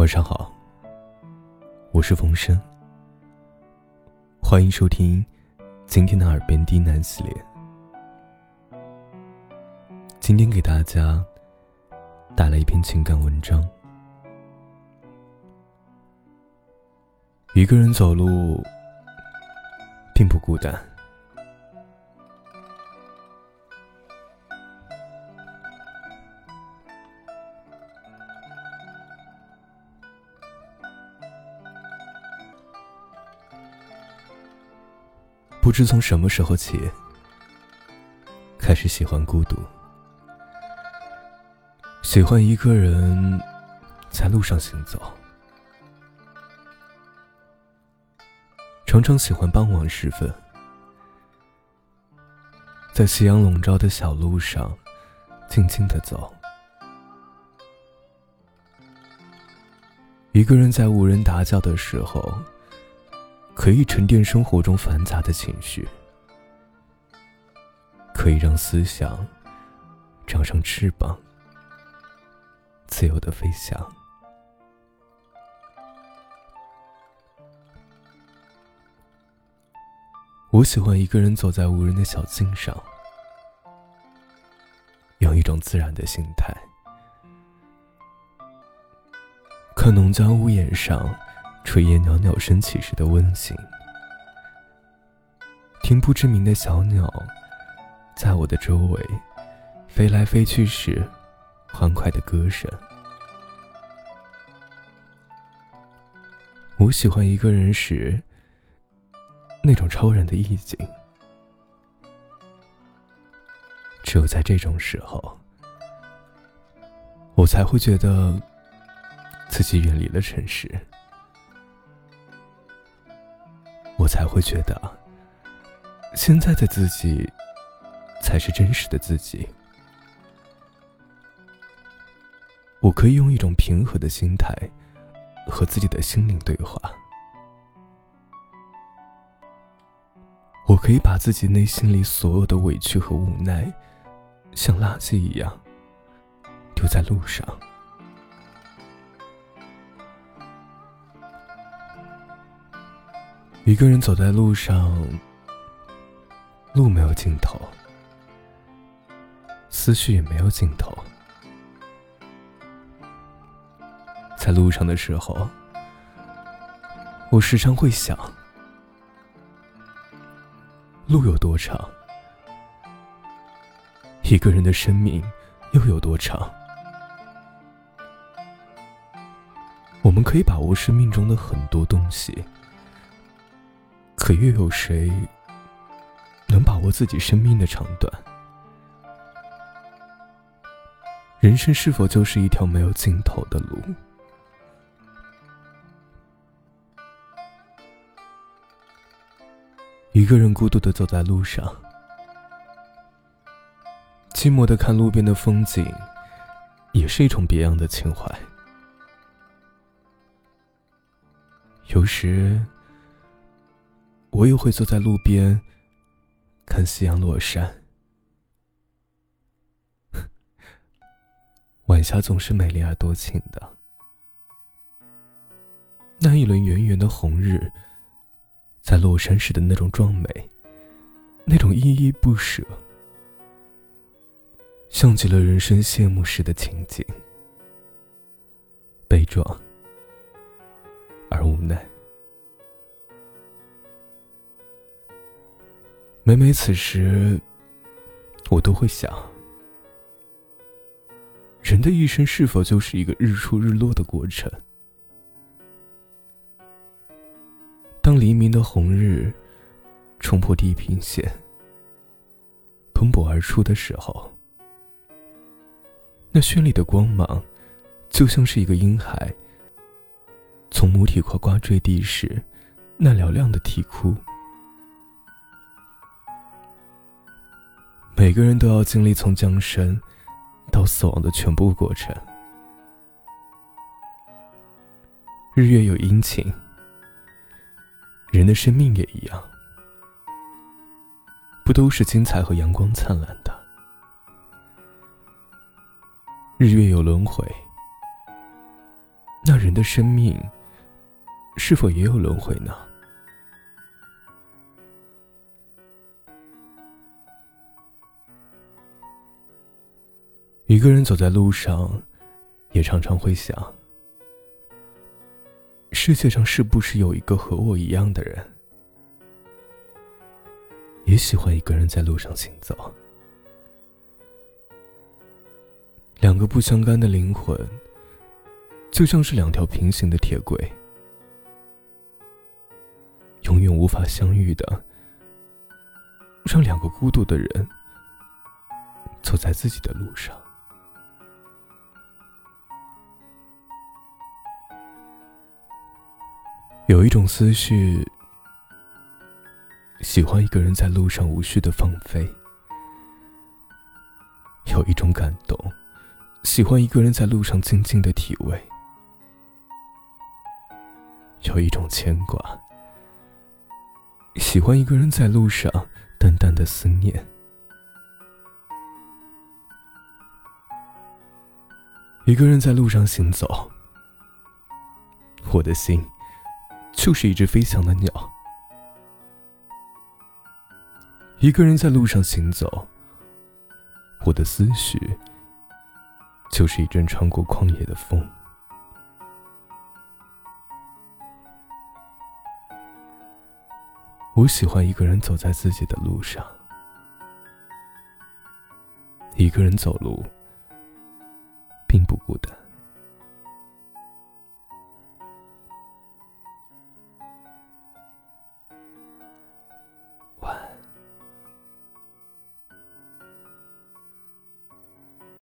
晚上好，我是冯生，欢迎收听今天的耳边低喃系列。今天给大家带来一篇情感文章。一个人走路并不孤单。不知从什么时候起，开始喜欢孤独，喜欢一个人在路上行走，常常喜欢傍晚时分，在夕阳笼罩的小路上静静的走，一个人在无人打搅的时候。可以沉淀生活中繁杂的情绪，可以让思想长上翅膀，自由的飞翔。我喜欢一个人走在无人的小径上，用一种自然的心态，看农家屋檐上。炊烟袅袅升起时的温馨，听不知名的小鸟在我的周围飞来飞去时欢快的歌声。我喜欢一个人时那种超然的意境，只有在这种时候，我才会觉得自己远离了城市。我才会觉得，现在的自己才是真实的自己。我可以用一种平和的心态和自己的心灵对话。我可以把自己内心里所有的委屈和无奈，像垃圾一样丢在路上。一个人走在路上，路没有尽头，思绪也没有尽头。在路上的时候，我时常会想：路有多长？一个人的生命又有多长？我们可以把握生命中的很多东西。可又有谁能把握自己生命的长短？人生是否就是一条没有尽头的路？一个人孤独的走在路上，寂寞的看路边的风景，也是一种别样的情怀。有时。我又会坐在路边，看夕阳落山。晚霞总是美丽而多情的，那一轮圆圆的红日，在落山时的那种壮美，那种依依不舍，像极了人生谢幕时的情景，悲壮而无奈。每每此时，我都会想：人的一生是否就是一个日出日落的过程？当黎明的红日冲破地平线，蓬勃而出的时候，那绚丽的光芒，就像是一个婴孩从母体呱呱坠地时那嘹亮的啼哭。每个人都要经历从降生到死亡的全部过程。日月有阴晴，人的生命也一样，不都是精彩和阳光灿烂的？日月有轮回，那人的生命是否也有轮回呢？一个人走在路上，也常常会想：世界上是不是有一个和我一样的人，也喜欢一个人在路上行走？两个不相干的灵魂，就像是两条平行的铁轨，永远无法相遇的，让两个孤独的人走在自己的路上。有一种思绪，喜欢一个人在路上无序的放飞；有一种感动。喜欢一个人在路上静静的体味，有一种牵挂；喜欢一个人在路上淡淡的思念，一个人在路上行走，我的心就是一只飞翔的鸟；一个人在路上行走，我的思绪。就是一阵穿过旷野的风。我喜欢一个人走在自己的路上，一个人走路，